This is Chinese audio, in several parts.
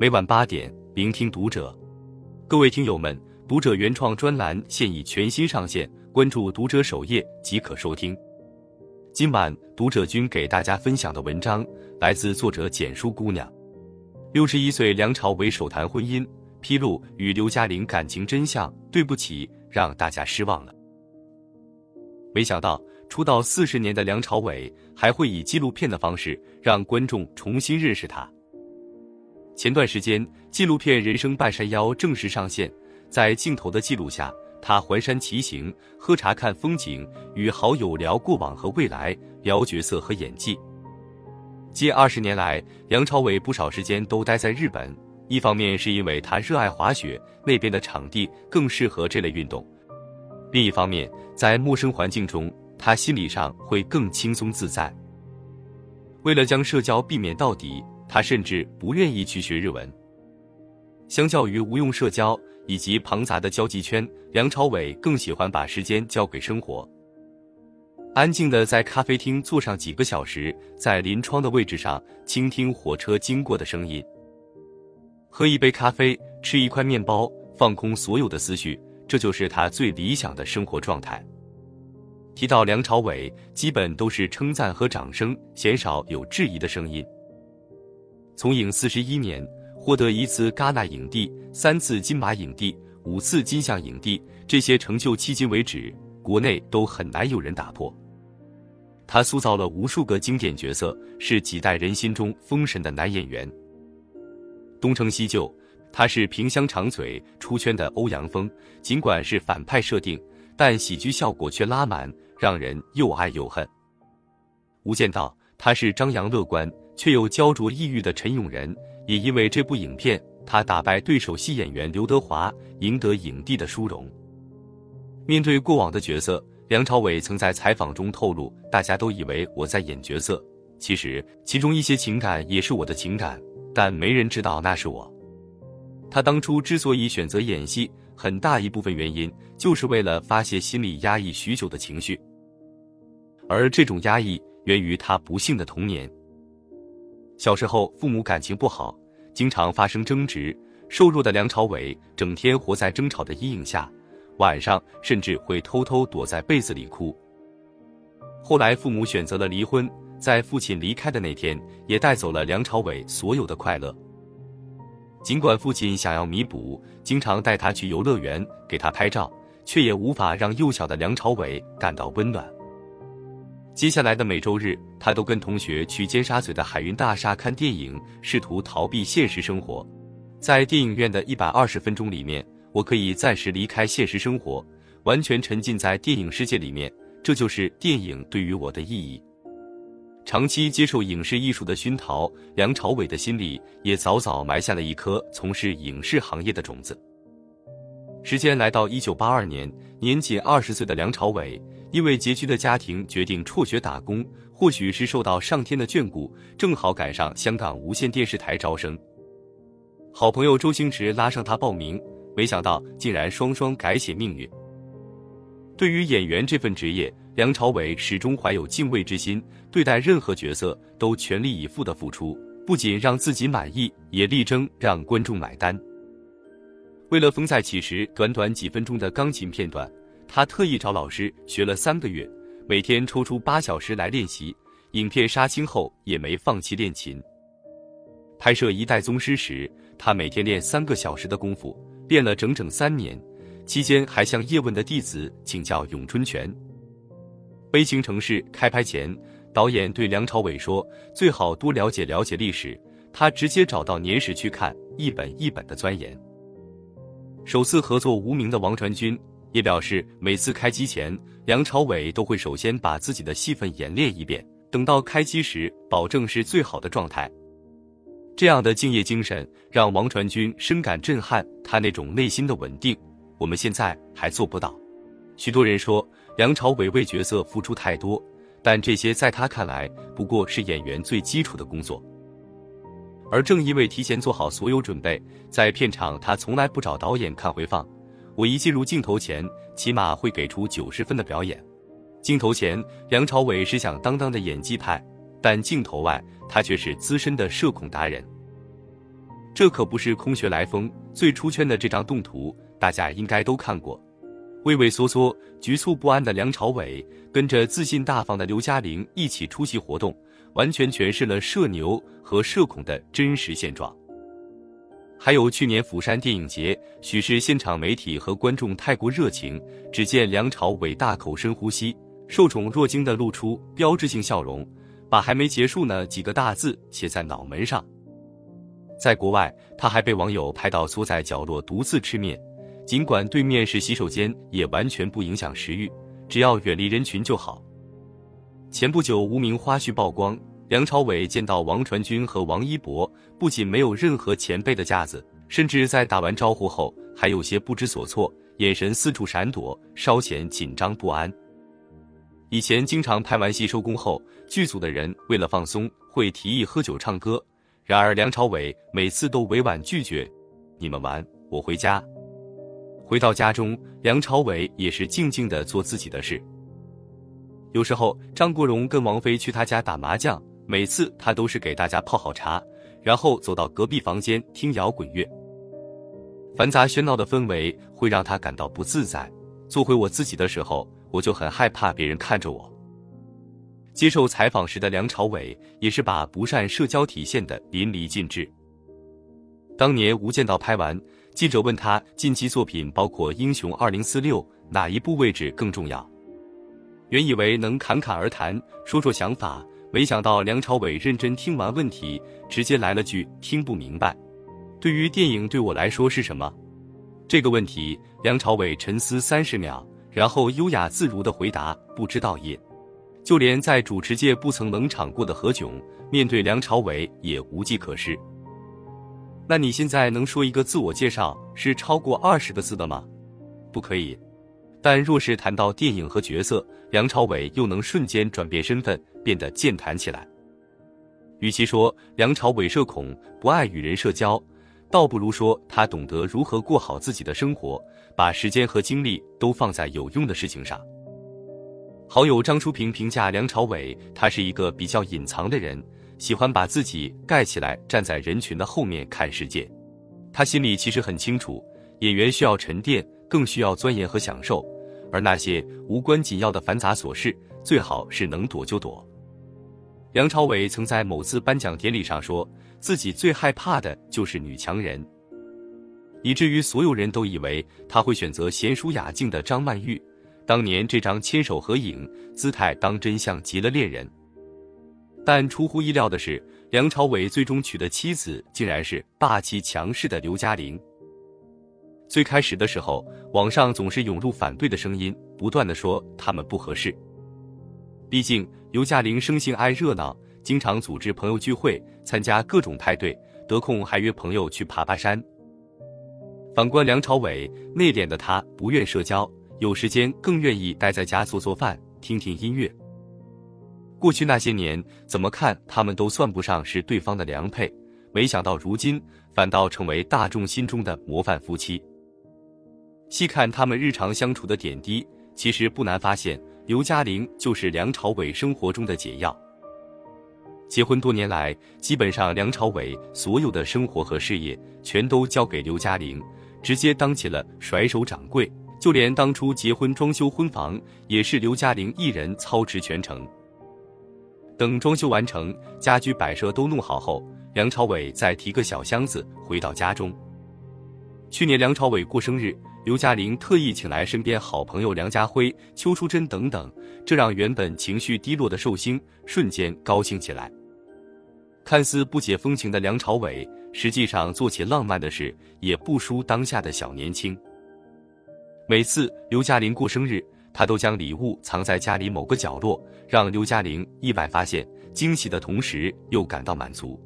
每晚八点，聆听读者。各位听友们，读者原创专栏现已全新上线，关注读者首页即可收听。今晚读者君给大家分享的文章来自作者简书姑娘。六十一岁梁朝伟首谈婚姻，披露与刘嘉玲感情真相。对不起，让大家失望了。没想到出道四十年的梁朝伟还会以纪录片的方式让观众重新认识他。前段时间，纪录片《人生半山腰》正式上线，在镜头的记录下，他环山骑行、喝茶看风景，与好友聊过往和未来，聊角色和演技。近二十年来，梁朝伟不少时间都待在日本，一方面是因为他热爱滑雪，那边的场地更适合这类运动；另一方面，在陌生环境中，他心理上会更轻松自在。为了将社交避免到底。他甚至不愿意去学日文。相较于无用社交以及庞杂的交际圈，梁朝伟更喜欢把时间交给生活，安静的在咖啡厅坐上几个小时，在临窗的位置上倾听火车经过的声音，喝一杯咖啡，吃一块面包，放空所有的思绪，这就是他最理想的生活状态。提到梁朝伟，基本都是称赞和掌声，鲜少有质疑的声音。从影四十一年，获得一次戛纳影帝、三次金马影帝、五次金像影帝，这些成就迄今为止，国内都很难有人打破。他塑造了无数个经典角色，是几代人心中封神的男演员。东成西就，他是萍乡长嘴出圈的欧阳锋，尽管是反派设定，但喜剧效果却拉满，让人又爱又恨。无间道，他是张扬乐观。却又焦灼抑郁的陈永仁，也因为这部影片，他打败对手戏演员刘德华，赢得影帝的殊荣。面对过往的角色，梁朝伟曾在采访中透露：“大家都以为我在演角色，其实其中一些情感也是我的情感，但没人知道那是我。”他当初之所以选择演戏，很大一部分原因就是为了发泄心里压抑许久的情绪，而这种压抑源于他不幸的童年。小时候，父母感情不好，经常发生争执。瘦弱的梁朝伟整天活在争吵的阴影下，晚上甚至会偷偷躲在被子里哭。后来，父母选择了离婚，在父亲离开的那天，也带走了梁朝伟所有的快乐。尽管父亲想要弥补，经常带他去游乐园给他拍照，却也无法让幼小的梁朝伟感到温暖。接下来的每周日，他都跟同学去尖沙咀的海运大厦看电影，试图逃避现实生活。在电影院的一百二十分钟里面，我可以暂时离开现实生活，完全沉浸在电影世界里面。这就是电影对于我的意义。长期接受影视艺术的熏陶，梁朝伟的心里也早早埋下了一颗从事影视行业的种子。时间来到一九八二年，年仅二十岁的梁朝伟。因为拮据的家庭决定辍学打工，或许是受到上天的眷顾，正好赶上香港无线电视台招生。好朋友周星驰拉上他报名，没想到竟然双双改写命运。对于演员这份职业，梁朝伟始终怀有敬畏之心，对待任何角色都全力以赴的付出，不仅让自己满意，也力争让观众买单。为了《风再起时》短短几分钟的钢琴片段。他特意找老师学了三个月，每天抽出八小时来练习。影片杀青后也没放弃练琴。拍摄《一代宗师》时，他每天练三个小时的功夫，练了整整三年，期间还向叶问的弟子请教咏春拳。《悲情城市》开拍前，导演对梁朝伟说：“最好多了解了解历史。”他直接找到年史去看，一本一本的钻研。首次合作《无名》的王传君。也表示，每次开机前，梁朝伟都会首先把自己的戏份演练一遍，等到开机时，保证是最好的状态。这样的敬业精神让王传君深感震撼，他那种内心的稳定，我们现在还做不到。许多人说梁朝伟为角色付出太多，但这些在他看来不过是演员最基础的工作。而正因为提前做好所有准备，在片场他从来不找导演看回放。我一进入镜头前，起码会给出九十分的表演。镜头前，梁朝伟是响当当的演技派，但镜头外，他却是资深的社恐达人。这可不是空穴来风。最出圈的这张动图，大家应该都看过。畏畏缩缩、局促不安的梁朝伟，跟着自信大方的刘嘉玲一起出席活动，完全诠释了社牛和社恐的真实现状。还有去年釜山电影节，许是现场媒体和观众太过热情，只见梁朝伟大口深呼吸，受宠若惊的露出标志性笑容，把“还没结束呢”几个大字写在脑门上。在国外，他还被网友拍到缩在角落独自吃面，尽管对面是洗手间，也完全不影响食欲，只要远离人群就好。前不久，无名花絮曝光。梁朝伟见到王传君和王一博，不仅没有任何前辈的架子，甚至在打完招呼后还有些不知所措，眼神四处闪躲，稍显紧张不安。以前经常拍完戏收工后，剧组的人为了放松会提议喝酒唱歌，然而梁朝伟每次都委婉拒绝：“你们玩，我回家。”回到家中，梁朝伟也是静静的做自己的事。有时候张国荣跟王菲去他家打麻将。每次他都是给大家泡好茶，然后走到隔壁房间听摇滚乐。繁杂喧闹的氛围会让他感到不自在。做回我自己的时候，我就很害怕别人看着我。接受采访时的梁朝伟也是把不善社交体现的淋漓尽致。当年《无间道》拍完，记者问他近期作品包括《英雄二零四六》，哪一部位置更重要？原以为能侃侃而谈，说说想法。没想到梁朝伟认真听完问题，直接来了句“听不明白”。对于电影对我来说是什么？这个问题，梁朝伟沉思三十秒，然后优雅自如的回答：“不知道也。”就连在主持界不曾冷场过的何炅，面对梁朝伟也无计可施。那你现在能说一个自我介绍是超过二十个字的吗？不可以。但若是谈到电影和角色，梁朝伟又能瞬间转变身份，变得健谈起来。与其说梁朝伟社恐不爱与人社交，倒不如说他懂得如何过好自己的生活，把时间和精力都放在有用的事情上。好友张淑平评价梁朝伟，他是一个比较隐藏的人，喜欢把自己盖起来，站在人群的后面看世界。他心里其实很清楚，演员需要沉淀。更需要钻研和享受，而那些无关紧要的繁杂琐事，最好是能躲就躲。梁朝伟曾在某次颁奖典礼上说，自己最害怕的就是女强人，以至于所有人都以为他会选择娴熟雅静的张曼玉。当年这张牵手合影，姿态当真像极了恋人。但出乎意料的是，梁朝伟最终娶的妻子竟然是霸气强势的刘嘉玲。最开始的时候，网上总是涌入反对的声音，不断的说他们不合适。毕竟刘嘉玲生性爱热闹，经常组织朋友聚会，参加各种派对，得空还约朋友去爬爬山。反观梁朝伟，内敛的他不愿社交，有时间更愿意待在家做做饭，听听音乐。过去那些年，怎么看他们都算不上是对方的良配，没想到如今反倒成为大众心中的模范夫妻。细看他们日常相处的点滴，其实不难发现，刘嘉玲就是梁朝伟生活中的解药。结婚多年来，基本上梁朝伟所有的生活和事业全都交给刘嘉玲，直接当起了甩手掌柜。就连当初结婚装修婚房，也是刘嘉玲一人操持全程。等装修完成，家居摆设都弄好后，梁朝伟再提个小箱子回到家中。去年梁朝伟过生日。刘嘉玲特意请来身边好朋友梁家辉、邱淑贞等等，这让原本情绪低落的寿星瞬间高兴起来。看似不解风情的梁朝伟，实际上做起浪漫的事也不输当下的小年轻。每次刘嘉玲过生日，他都将礼物藏在家里某个角落，让刘嘉玲意外发现，惊喜的同时又感到满足。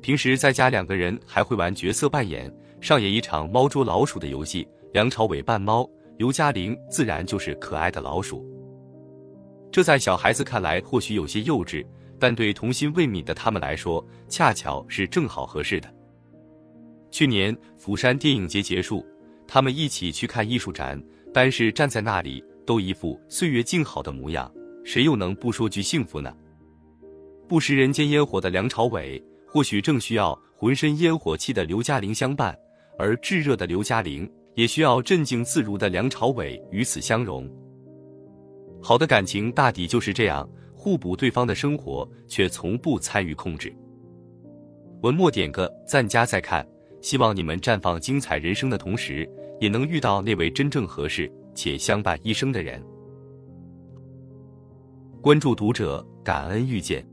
平时在家，两个人还会玩角色扮演。上演一场猫捉老鼠的游戏，梁朝伟扮猫，刘嘉玲自然就是可爱的老鼠。这在小孩子看来或许有些幼稚，但对童心未泯的他们来说，恰巧是正好合适的。去年釜山电影节结束，他们一起去看艺术展，单是站在那里，都一副岁月静好的模样，谁又能不说句幸福呢？不食人间烟火的梁朝伟。或许正需要浑身烟火气的刘嘉玲相伴，而炙热的刘嘉玲也需要镇静自如的梁朝伟与此相融。好的感情大抵就是这样，互补对方的生活，却从不参与控制。文末点个赞加再看，希望你们绽放精彩人生的同时，也能遇到那位真正合适且相伴一生的人。关注读者，感恩遇见。